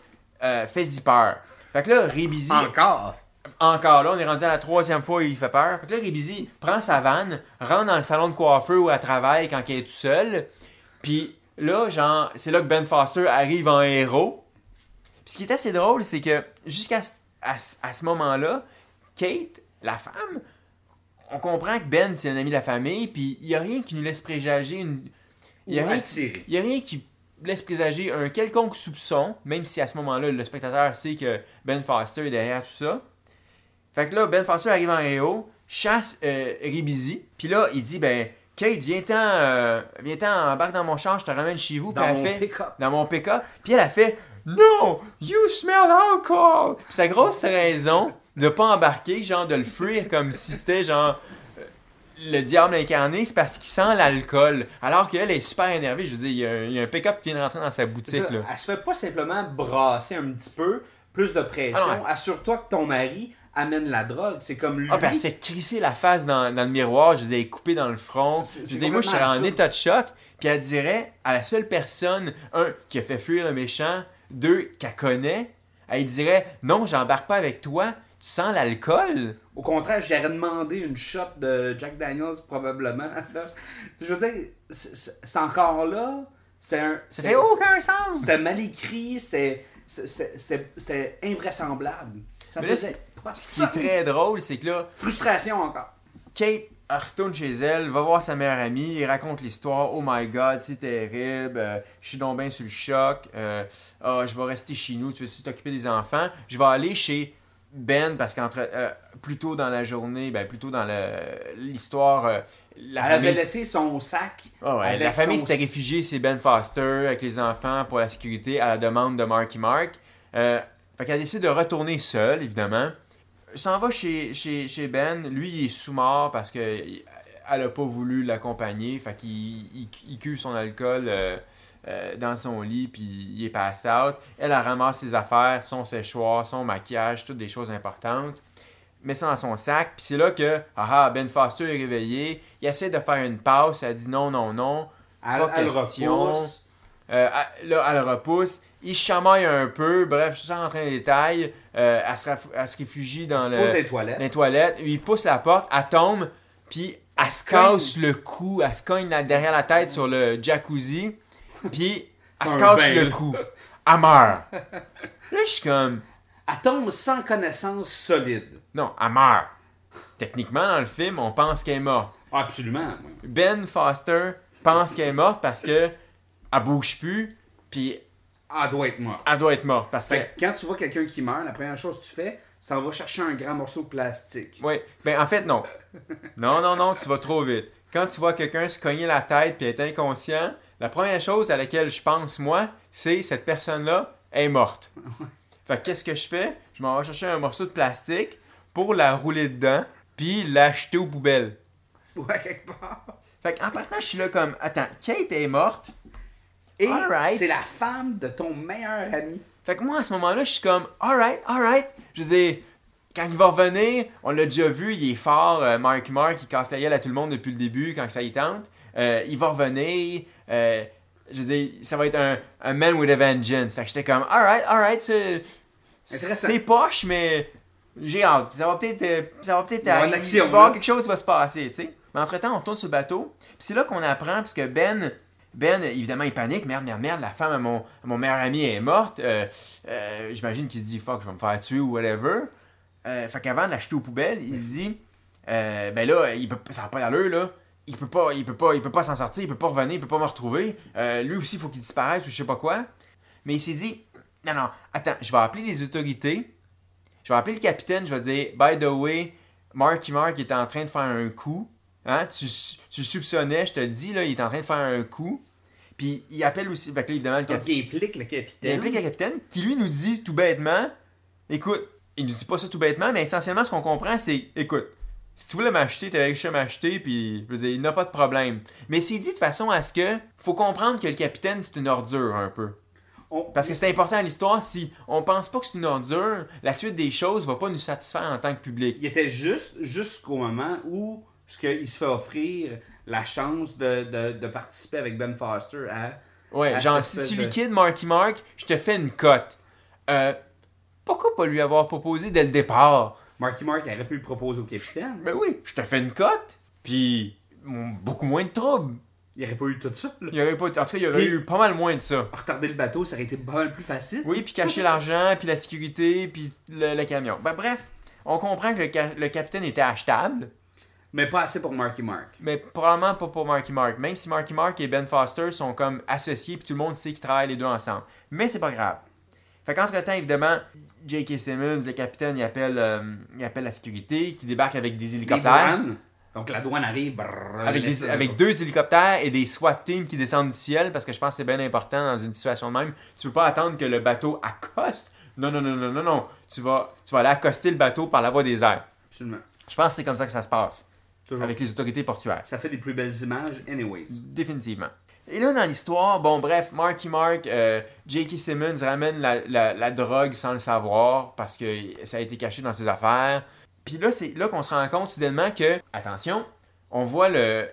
euh, fais-y peur. Fait que là, Ribizi, Encore? encore là, on est rendu à la troisième fois il fait peur. Fait que là, Ribizi prend sa vanne, rentre dans le salon de coiffeur où elle travaille quand elle est tout seule. Puis là, genre, c'est là que Ben Foster arrive en héros. Puis ce qui est assez drôle, c'est que jusqu'à ce- à, à ce moment-là, Kate, la femme, on comprend que Ben, c'est un ami de la famille, puis il n'y a rien qui nous laisse présager une... A rien il n'y a rien qui laisse présager un quelconque soupçon, même si à ce moment-là, le spectateur sait que Ben Foster est derrière tout ça. Fait que là, Ben Foster arrive en héros, chasse euh, Ribizi, puis là, il dit, ben, Kate, viens-t'en, euh, viens-t'en, embarque dans mon char, je te ramène chez vous. Dans elle mon fait, pick-up. dans mon pick-up. Puis elle a fait, no, you smell alcohol. Puis sa grosse raison de pas embarquer, genre de le fuir comme si c'était genre le diable incarné, c'est parce qu'il sent l'alcool. Alors qu'elle est super énervée. Je veux dire, il y a un, il y a un pick-up qui vient de rentrer dans sa boutique. ça, Là. Elle se fait pas simplement brasser un petit peu, plus de pression. Ah. Assure-toi que ton mari amène la drogue. C'est comme lui. Ah, puis elle se fait crisser la face dans, dans le miroir. Je est coupée dans le front. Je dire, moi, je serais en état de choc. Puis elle dirait à la seule personne, un, qui a fait fuir le méchant, deux, qu'elle connaît, elle dirait Non, j'embarque pas avec toi. Tu sens l'alcool? Au contraire, j'aurais demandé une shot de Jack Daniels probablement. là. [laughs] Je veux dire, c'est- encore là. C'était un. Ça c'était- fait aucun sens C'était mal écrit, c'était invraisemblable. Ça Mais là, faisait pas de Ce qui est très drôle, c'est que là, Frustration encore. Kate elle retourne chez elle, va voir sa meilleure amie, il raconte l'histoire. Oh my god, c'est terrible, euh, je suis donc bien sur le choc. euh, Ah, je vais rester chez nous, tu veux t'occuper des enfants? Je vais aller chez Ben, parce qu'entre euh, plus tôt dans la journée, ben, plus tôt dans l'histoire, euh, la Elle avait laissé son sac. Ouais, avec la famille son- s'était réfugiée, c'est Ben Foster avec les enfants pour la sécurité à la demande de Marky Mark. Euh, fait qu'elle décide de retourner seule, évidemment. S'en va chez, chez, chez Ben. Lui, il est sous-mort parce que il- elle a pas voulu l'accompagner. Fait qu'il il, il cue son alcool euh, euh, dans son lit, puis il est passé out. Elle, elle ramasse ses affaires, son séchoir, son maquillage, toutes des choses importantes. Met ça dans son sac, puis c'est là que ah, ah, Ben Foster est réveillé. Il essaie de faire une passe, elle dit non, non, non. Elle, Pas elle question. repousse. Euh, elle- là, elle repousse. Il chamaille un peu. Bref, je suis rentrer dans les détails. Euh, elle, se elle se réfugie dans, le- les toilettes. les toilettes. Il pousse la porte, elle tombe, puis elle se casse le cou. Elle se cogne derrière la tête sur le jacuzzi, puis elle se casse le cou. Elle meurt. Là, je suis comme... Elle tombe sans connaissance solide. Non, elle meurt. Techniquement, dans le film, on pense qu'elle est morte. Ah, Absolument. Ben Foster pense qu'elle est morte parce que elle bouge plus, puis Elle doit être morte. elle doit être morte. Parce que Fait que quand tu vois quelqu'un qui meurt, la première chose que tu fais, c'est va chercher un grand morceau de plastique. Oui, ben en fait, non. Non, non, non, tu vas trop vite. Quand tu vois quelqu'un se cogner la tête puis être inconscient, la première chose à laquelle je pense, moi, c'est cette personne-là est morte. Fait que qu'est-ce que je fais? Je m'en vais chercher un morceau de plastique pour la rouler dedans puis l'acheter aux poubelles. Ouais, quelque part. Fait qu'en partant, je suis là comme, attends, Kate est morte. Et Alright. c'est la femme de ton meilleur ami. Fait que moi, à ce moment-là, je suis comme, alright, alright. Je dire, quand il va revenir, on l'a déjà vu, il est fort. euh, Mark Mark, il casse la gueule à tout le monde depuis le début quand ça y tente. Euh, il va revenir. euh, je veux dire, ça va être un, un man with a vengeance. Fait que j'étais comme, alright, alright, c'est, poche, mais j'ai hâte. Ça va peut-être, euh, ça va peut-être arriver. l'action, Il va y avoir là. quelque chose qui va se passer, tu sais. Mais entre-temps, on retourne sur le bateau. Puis c'est là qu'on apprend, parce que Ben, Ben, évidemment, il panique. Merde, merde, merde, la femme à mon, à mon meilleur ami est morte. Euh, euh, J'imagine qu'il se dit, fuck, je vais me faire tuer ou whatever. Euh, fait qu'avant de l'acheter aux poubelles, il se dit, ben là, il peut, ça n'a pas d'allure, là. Il peut pas, il peut pas, il peut pas s'en sortir, il peut pas revenir, il peut pas me retrouver. Euh, lui aussi, il faut qu'il disparaisse ou je sais pas quoi. Mais il s'est dit, non, non, attends, je vais appeler les autorités. Je vais appeler le capitaine, je vais dire, by the way, Marky Mark est en train de faire un coup. Hein? Tu, tu le soupçonnais, je te le dis, là, il est en train de faire un coup. Puis il appelle aussi, fait que là, évidemment, le capitaine. il implique le Il capitaine. implique le capitaine qui lui nous dit tout bêtement écoute, il nous dit pas ça tout bêtement, mais essentiellement ce qu'on comprend c'est écoute, si tu voulais m'acheter, t'avais juste à m'acheter, puis je veux dire, il n'a pas de problème. Mais c'est dit de façon à ce que faut comprendre que le capitaine c'est une ordure un peu. Parce que c'est important à l'histoire, si on pense pas que c'est une ordure, la suite des choses va pas nous satisfaire en tant que public. Il était juste jusqu'au moment où il se fait offrir la chance de, de, de participer avec Ben Foster à. Ouais, à genre, si tu de- liquides Marky Mark, je te fais une cote. Euh, pourquoi pas lui avoir proposé dès le départ? Marky Mark aurait pu le proposer au capitaine. Ben oui, je te fais une cote, puis beaucoup moins de troubles. Il aurait pas eu tout ça. là. Il y aurait pas, en tout cas, il y aurait eu pas mal moins de ça. Retarder le bateau, ça aurait été pas mal plus facile. Oui, puis cacher l'argent, puis la sécurité, puis le, le camion. Ben bref, on comprend que le, le capitaine était achetable, Mais pas assez pour Marky Mark. mais probablement pas pour Marky Mark. Même si Marky Mark et Ben Foster sont comme associés, puis tout le monde sait qu'ils travaillent les deux ensemble. Mais c'est pas grave. Fait qu'entre-temps, évidemment, J.K. Simmons, le capitaine, il appelle, euh, il appelle la sécurité, qui débarque avec des hélicoptères. Donc la douane arrive. brrr, Avec, des- deux hélicoptères et des SWAT teams qui descendent du ciel parce que je pense que c'est bien important dans une situation de même. Tu peux pas attendre que le bateau accoste. Non, non, non, non, non, non. Tu vas, tu vas aller accoster le bateau par la voie des airs. Absolument. Je pense que c'est comme ça que ça se passe Toujours. avec les autorités portuaires. Ça fait des plus belles images, anyways. Définitivement. Et là, dans l'histoire, bon, bref, Marky Mark, euh, J.K. Simmons ramène la, la- la drogue sans le savoir parce que ça a été caché dans ses affaires. Puis là, c'est là qu'on se rend compte soudainement que, attention, on voit le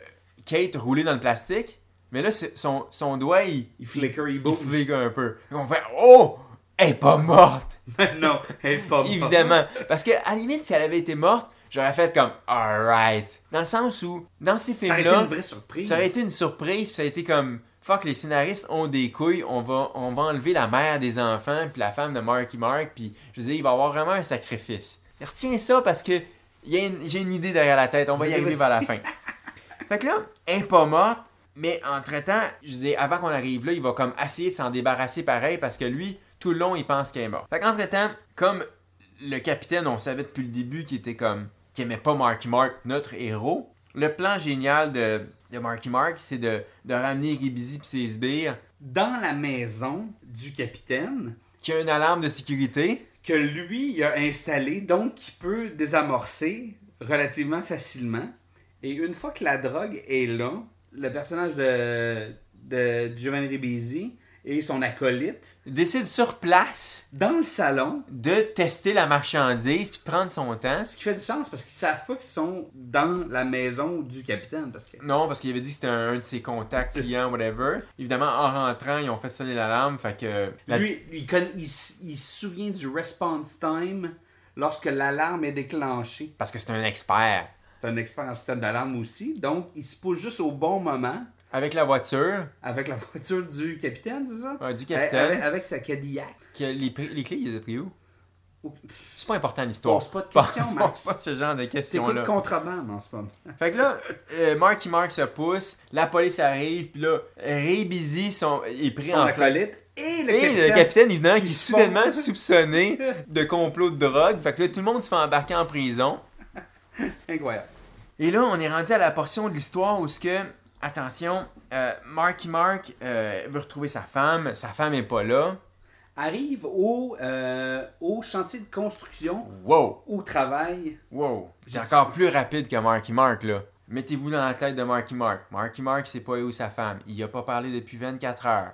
Kate rouler dans le plastique, mais là, son, son doigt, il, Il flicker, il il fligue un peu. Et on fait Oh! Elle est pas morte! [laughs] non, elle est pas [laughs] morte. Évidemment. Parce que, à la limite, si elle avait été morte, j'aurais fait comme Alright. Dans le sens où, dans ces Ça aurait été films-là. une vraie surprise. Ça aurait été une surprise, puis ça a été comme fuck, les scénaristes ont des couilles, on va, on va enlever la mère des enfants, puis la femme de Marky Mark, puis je veux dire, il va y avoir vraiment un sacrifice. Retiens ça parce que j'ai une idée derrière la tête, on va y arriver vers la fin. [laughs] fait que là, elle est pas morte, mais entre-temps, je veux dire, avant qu'on arrive là, il va comme essayer de s'en débarrasser pareil parce que lui, tout le long, il pense qu'elle est morte. Fait qu'entre-temps, comme le capitaine, on savait depuis le début qu'il était comme. Qu'il aimait pas Marky Mark, notre héros. Le plan génial de, de Marky Mark, c'est de, de ramener Ribisi pis ses sbires, Dans la maison du capitaine, qui a une alarme de sécurité. que lui a installé, donc qui peut désamorcer relativement facilement. Et une fois que la drogue est là, le personnage de, de Giovanni Ribisi et son acolyte, décide sur place dans le salon, de tester la marchandise puis de prendre son temps. ce qui fait du sens parce qu'ils savent pas qu'ils sont dans la maison du capitaine. Parce que Non, parce qu'il avait dit que c'était un, un de ses contacts clients, whatever. Évidemment, en rentrant, ils ont fait sonner l'alarme, fait que... la- lui, lui, il, il il se souvient du response time lorsque l'alarme est déclenchée. Parce que c'est un expert. C'est un expert en système d'alarme aussi, donc il se pose juste au bon moment Avec la voiture avec la [laughs] voiture du capitaine, c'est ça? euh, du Avec, capitaine, avec sa Cadillac. les, les clés, il les a pris où? C'est pas important l'histoire. Pose pas de questions, Max. Pose pas ce genre de questions-là. contrebande en ce moment. [laughs] Fait que là, euh, Marky Mark se pousse, la police arrive, puis là, Ray Busy sont, est pris Son en acolyte et le Et capitaine. le capitaine évidemment qui Ils est soudainement [laughs] soupçonné de complot de drogue. Fait que là, tout le monde se fait embarquer en prison. Incroyable. Et là, on est rendu à la portion de l'histoire où ce que, attention, euh, Marky Mark euh, veut retrouver sa femme, sa femme est pas là. Arrive au, euh, au chantier de construction Wow, où travaille. wow, c'est encore plus rapide que Marky Mark là. Mettez-vous dans la tête de Marky Mark. Marky Mark, c'est pas où sa femme. Il a pas parlé depuis 24 heures.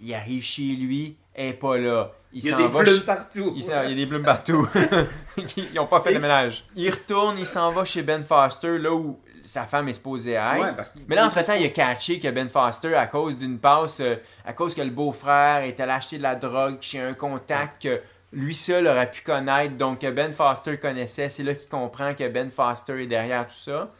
Il arrive chez lui, elle est pas là. Il y a s'en des va plumes chez- partout. Il, il y a des plumes partout. [laughs] Ils ont pas fait le ménage. Il retourne, il s'en va chez Ben Foster, là où sa femme est supposée être. Ouais, parce Mais là, entre-temps, il a catché que Ben Foster, à cause d'une passe, euh, à cause que le beau-frère est allé acheter de la drogue chez un contact que lui seul aurait pu connaître, donc que Ben Foster connaissait, c'est là qu'il comprend que Ben Foster est derrière tout ça.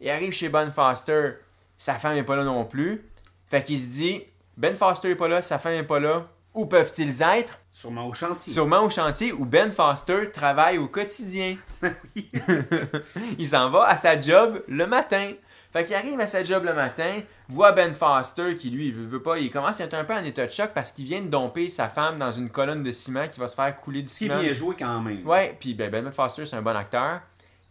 Il arrive chez Ben Foster, sa femme est pas là non plus. Fait qu'il se dit, Ben Foster est pas là, sa femme est pas là. Où peuvent-ils être? Sûrement au chantier. Sûrement au chantier où Ben Foster travaille au quotidien. [laughs] Oui. [laughs] il s'en va à sa job le matin. Fait qu'il arrive à sa job le matin, voit Ben Foster qui lui, il veut, veut pas, il commence à être un peu en état de choc parce qu'il vient de domper sa femme dans une colonne de ciment qui va se faire couler du ciment. bien joué quand même. Ouais, puis ben, Ben Foster c'est un bon acteur.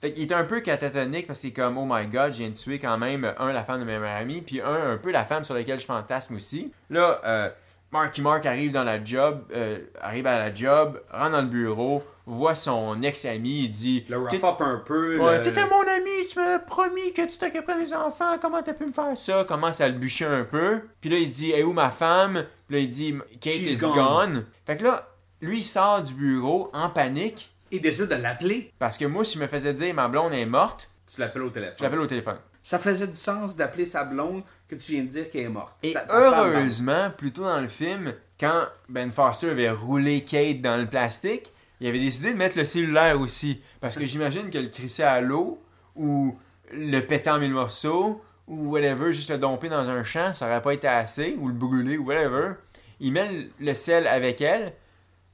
Fait qu'il est un peu catatonique parce qu'il est comme oh my god, je viens de tuer quand même un la femme de ma meilleure amie, puis un un peu la femme sur laquelle je fantasme aussi. Là, euh, Marky Mark arrive dans la job, euh, arrive à la job, rentre dans le bureau, voit son ex-ami, il dit Le rough up un peu. Ouais, t'étais mon ami, tu m'as promis que tu t'occuperais des enfants, comment t'as pu me faire ça? Commence à le bûcher un peu. Puis là, il dit, est où ma femme? Puis là, il dit, Kate She's is gone. gone. Fait que là, lui, il sort du bureau en panique. Il décide de l'appeler. Parce que moi, si je me faisais dire, ma blonde est morte, Tu l'appelles au téléphone. je l'appelle au téléphone. Ça faisait du sens d'appeler sa blonde que tu viens de dire qu'elle est morte. Et heureusement, plus tôt dans le film, quand Ben Foster avait roulé Kate dans le plastique, il avait décidé de mettre le cellulaire aussi. Parce que j'imagine que le crisser à l'eau, ou le péter en mille morceaux, ou whatever, juste le domper dans un champ, ça aurait pas été assez, ou le brûler, ou whatever. Il met le- le sel avec elle.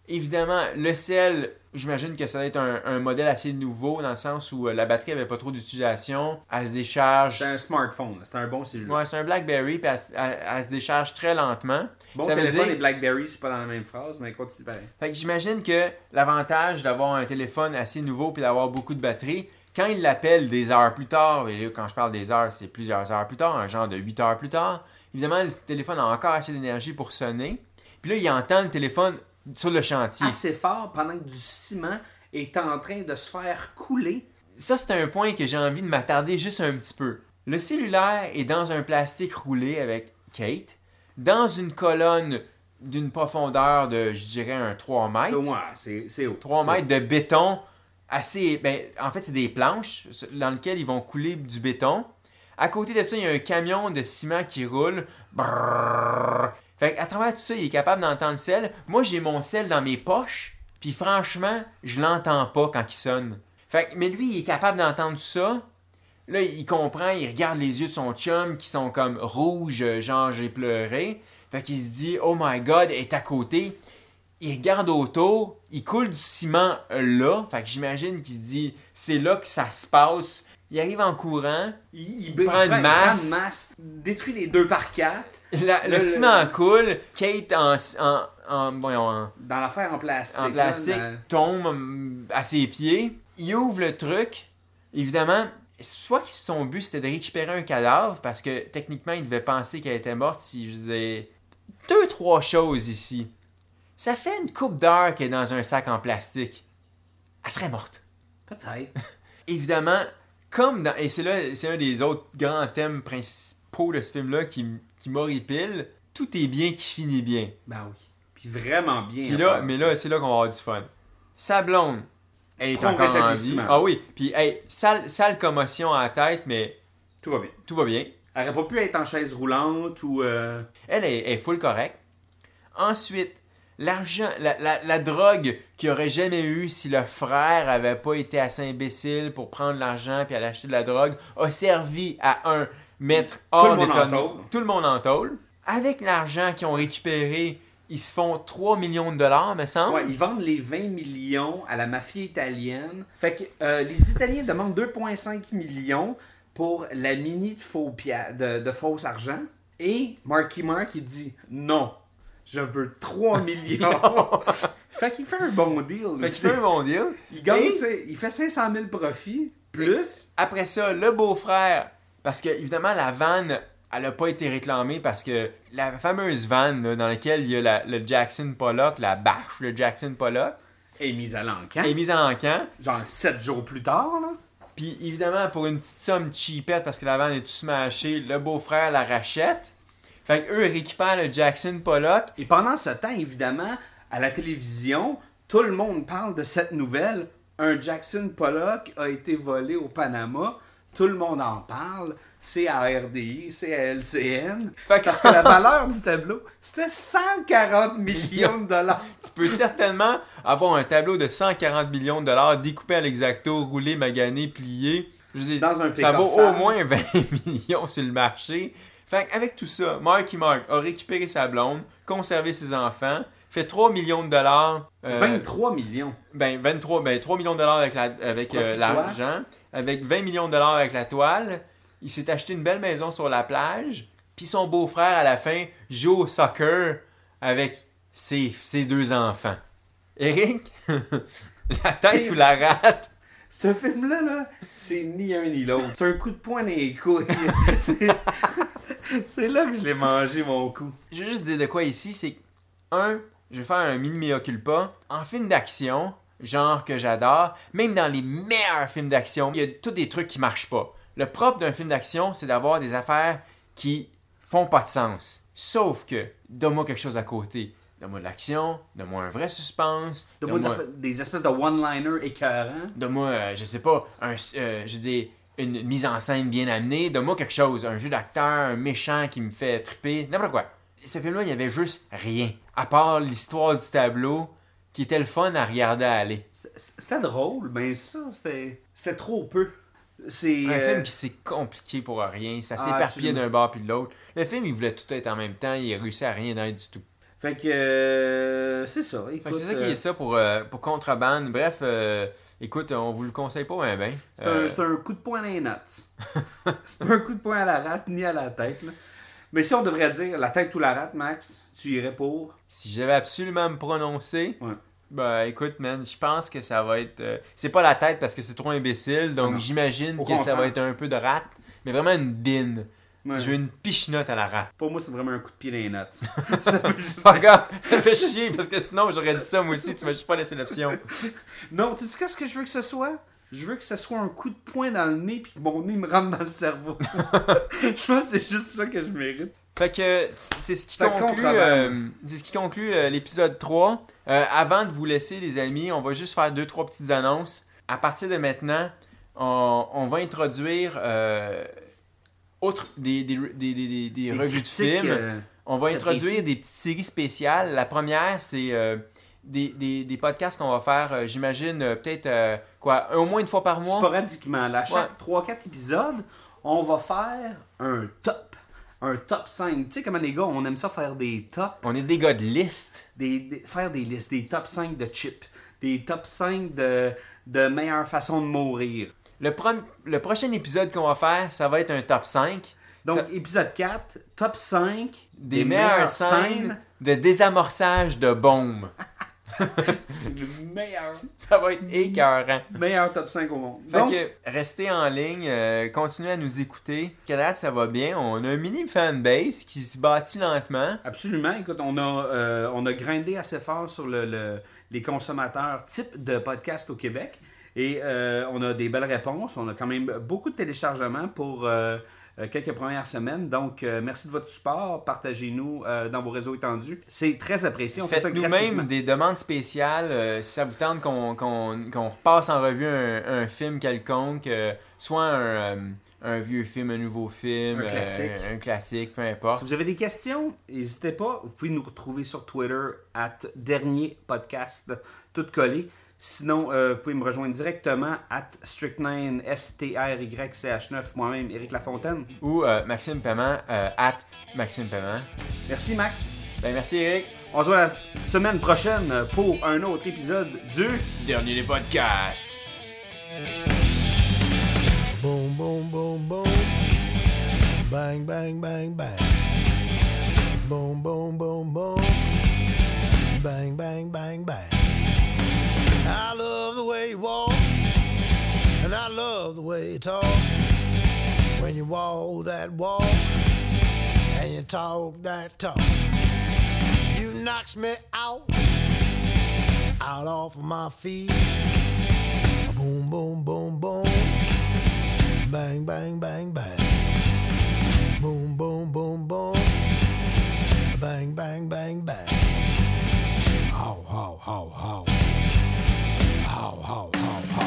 Évidemment, le sel, j'imagine que ça doit être un, un modèle assez nouveau, dans le sens où euh, la batterie avait pas trop d'utilisation, elle se décharge C'est un smartphone, c'est un bon cellulaire. Ouais, c'est un BlackBerry, puis elle, se- elle- elle se décharge très lentement. bon ça veut téléphone dire- et Blackberry, c'est pas dans la même phrase, mais continue pareil. Fait que j'imagine que l'avantage d'avoir un téléphone assez nouveau puis d'avoir beaucoup de batterie, quand il l'appelle des heures plus tard, et là, quand je parle des heures, c'est plusieurs heures plus tard, un genre de 8 heures plus tard, évidemment, le téléphone a encore assez d'énergie pour sonner. Puis là, il entend le téléphone sur le chantier. Assez fort pendant que du ciment est en train de se faire couler. Ça, c'est un point que j'ai envie de m'attarder juste un petit peu. Le cellulaire est dans un plastique roulé avec Kate, dans une colonne d'une profondeur de, je dirais, un 3 mètres. Ouais, c'est c'est haut. 3 C'est mètres de béton assez. Ben, en fait, c'est des planches dans lesquelles ils vont couler du béton. À côté de ça, il y a un camion de ciment qui roule. Brrrr. Fait qu'à travers tout ça, il est capable d'entendre le sel. Moi, j'ai mon sel dans mes poches. Puis franchement, je l'entends pas quand il sonne. Fait mais lui, il est capable d'entendre tout ça. Là, il comprend, il regarde les yeux de son chum qui sont comme rouges, euh, genre j'ai pleuré. Fait qu'il se dit, oh my god, est à côté. Il regarde autour, il coule du ciment euh, là. Fait que j'imagine qu'il se dit, c'est là que ça se passe. Il arrive en courant, Il, il prend une masse. prend une masse, détruit les deux par quatre la- le, Le- le- ciment coule, Kate en, en, en, voyons, en- dans l'affaire en plastique. en plastique là, dans- tombe hum, à ses pieds. Il ouvre le truc. Évidemment, soit son but c'était de récupérer un cadavre parce que techniquement il devait penser qu'elle était morte si je disais deux trois choses ici. Ça fait une coupe d'heure qu'elle est dans un sac en plastique. Elle serait morte. Peut-être. [laughs] Évidemment, comme dans et c'est là c'est un des autres grands thèmes principaux de ce film là qui, qui m'horripile. Tout est bien qui finit bien. Ben oui. Puis vraiment bien. Puis là, part. mais là, c'est là qu'on va avoir du fun. Sa blonde, elle est encore en vie. Ah oui, puis hey, sale, sale commotion à la tête, mais Tout va bien. tout va bien. Elle aurait pas pu être en chaise roulante ou. euh, Elle est, est full correct. Ensuite, l'argent, la, la, la drogue qu'il aurait jamais eu si le frère avait pas été assez imbécile pour prendre l'argent puis aller acheter de la drogue, a servi à un mettre hors tôle. Tout le monde en tôle. Avec l'argent qu'ils ont récupéré, ils se font 3 millions de dollars, me semble. Ouais, ils vendent les 20 millions à la mafia italienne. Fait que euh, les Italiens demandent 2,5 millions pour la mini de faux de, de faux argent. Et Marky Mark, il dit non, je veux 3 [laughs] millions. [laughs] fait qu'il fait un bon deal. Fait aussi. c'est un bon deal. il, gagne Et- il fait 500 000 profits, plus. Après ça, le beau-frère, parce que évidemment la vanne, elle a pas été réclamée parce que la fameuse vanne là, dans laquelle il y a la- le Jackson Pollock, la bâche, le Jackson Pollock, est mise à l'encan. est mise en encan. Genre 7 jours plus tard, là. Puis évidemment, pour une petite somme cheapette, parce que la vanne est tout smashée, le beau-frère la rachète. Fait qu'eux récupèrent le Jackson Pollock. Et pendant ce temps, évidemment, à la télévision, tout le monde parle de cette nouvelle. Un Jackson Pollock a été volé au Panama. Tout le monde en parle. C'est à RDI, c'est à LCN. Fait que- Parce que la valeur du tableau, c'était 140 [laughs] millions de dollars. Tu peux certainement avoir un tableau de 140 millions de dollars découpé à l'exacto, roulé, magané, plié. Je Dans un ça vaut au moins 20 [laughs] millions sur le marché. Fait avec tout ça, Marky Mark a récupéré sa blonde, conservé ses enfants, fait 3 millions de dollars. euh, 23 millions. ben 23, ben 3 millions de dollars avec la- avec euh, l'argent, avec 20 millions de dollars avec la toile. Il s'est acheté une belle maison sur la plage. Puis son beau-frère à la fin joue au soccer avec ses, ses deux enfants. Eric, [laughs] la tête ou la rate? Ce film-là, là, c'est ni un ni l'autre. C'est un coup de poing dans les couilles. [laughs] [laughs] c'est là que je l'ai mangé, mon coup. Je vais juste dire de quoi ici, c'est que, un, je vais faire un mini mea culpa. En film d'action, genre que j'adore, même dans les meilleurs films d'action, il y a tous des trucs qui marchent pas. Le propre d'un film d'action, c'est d'avoir des affaires qui font pas de sens. Sauf que, donne-moi quelque chose à côté. Donne-moi de l'action, donne-moi un vrai suspense, Donne-moi des, des espèces de one-liners écœurants. donne-moi, euh, je sais pas, un, euh, je veux dire, une mise en scène bien amenée, donne-moi quelque chose, un jeu d'acteur, un méchant qui me fait triper, n'importe quoi. Ce film-là, il y avait juste rien, à part l'histoire du tableau, qui était le fun à regarder aller. C'était drôle, mais ça, c'était trop peu. C'est. Un euh, film qui s'est compliqué pour rien, ça Ah, s'éparpillait absolument. d'un bord puis de l'autre. Le film, il voulait tout être en même temps, il réussit à rien être du tout. Fait que. euh, c'est ça. C'est ça qui euh, est ça pour, euh, pour Contrebande. Bref, euh, écoute, on vous le conseille pas bien ben. c'est Euh, un, c'est un coup de poing dans les nuts. [laughs] c'est pas un coup de poing à la rate ni à la tête. là. Mais si on devrait dire la tête ou la rate, Max, tu irais pour? Si j'avais absolument à me prononcer, Ouais. bah écoute, man, je pense que ça va être. euh, c'est pas la tête parce que c'est trop imbécile, donc Ah j'imagine que ça va être un peu de rate, mais vraiment une bine. Ouais. Je veux une pichenote à la rate. Pour moi, c'est vraiment un coup de pied dans les nuts. [laughs] Ça juste- [laughs] ça me fait chier parce que sinon j'aurais dit ça moi aussi, tu m'as juste pas laissé l'option. [laughs] non, tu sais qu'est-ce que je veux que ce soit? Je veux que ce soit un coup de poing dans le nez puis que mon nez me rentre dans le cerveau. je pense que c'est juste ça que je mérite. Fait que c'est ce qui Fait conclut, contrebande. euh, c'est ce qui conclut euh, l'épisode 3. Euh, avant de vous laisser, les amis, on va juste faire deux, trois petites annonces. À partir de maintenant, on, on va introduire, euh, outre des, des, des, des, revues de films, euh, on va introduire des petites séries spéciales. La première, c'est euh, des, des, des podcasts qu'on va faire, euh, j'imagine, peut-être quoi, au moins une fois par mois? sporadiquement. Là, chaque 3-4 épisodes, on va faire un top. Un top 5. Tu sais comment les gars, on aime ça faire des tops? On est des gars de liste. Des, faire des listes. Des top 5 de chips. Des top 5 de, de meilleures façons de mourir. Le, prom- le prochain épisode qu'on va faire, ça va être un top 5 Donc, Ça- épisode 4, top 5 des, meilleures scènes de désamorçage de bombes. [laughs] C'est le meilleur, Ça va être écœurant. meilleur top 5 au monde. Fait Donc, que restez en ligne, euh, continuez à nous écouter. Canada, ça va bien? On a un mini fanbase qui se bâtit lentement. absolument, écoute, on a, euh, on a grindé assez fort sur le, le- les consommateurs type de podcast au Québec. Et euh, on a des belles réponses. On a quand même beaucoup de téléchargements pour euh, euh, quelques premières semaines. Donc, euh, merci de votre support. Partagez-nous euh, dans vos réseaux étendus. C'est très apprécié. On fait ça Faites-nous gratuitement. même des demandes spéciales euh, si ça vous tente qu'on qu'on repasse en revue un, un film quelconque, soit un, un vieux film, un nouveau film, Un classique. un classique, peu Si importe. vous avez des questions, n'hésitez pas. Vous pouvez nous retrouver sur Twitter, at dernier podcast, tout collé. Sinon, euh, vous pouvez me rejoindre directement at Strychnine, S-T-R-Y-C-H-9, moi-même, Éric Lafontaine. Ou euh, Maxime Paiement, euh, at Maxime Paiement. Merci, Max. Ben merci Eric. On se voit la semaine prochaine pour un autre épisode du Dernier des podcasts. Boom, boom, boom, boom. Bang, bang, bang, bang. Boom, boom, boom, boom. Bang, bang, bang, bang. I love the way you walk, and I love the way you talk. When you walk that walk, and you talk that talk, you knocks me out, out off of my feet. Boom, boom, boom, boom. Bang, bang, bang, bang. Boom, boom, boom, boom. Bang, bang, bang, bang. How, how, how, how how, how, how, how.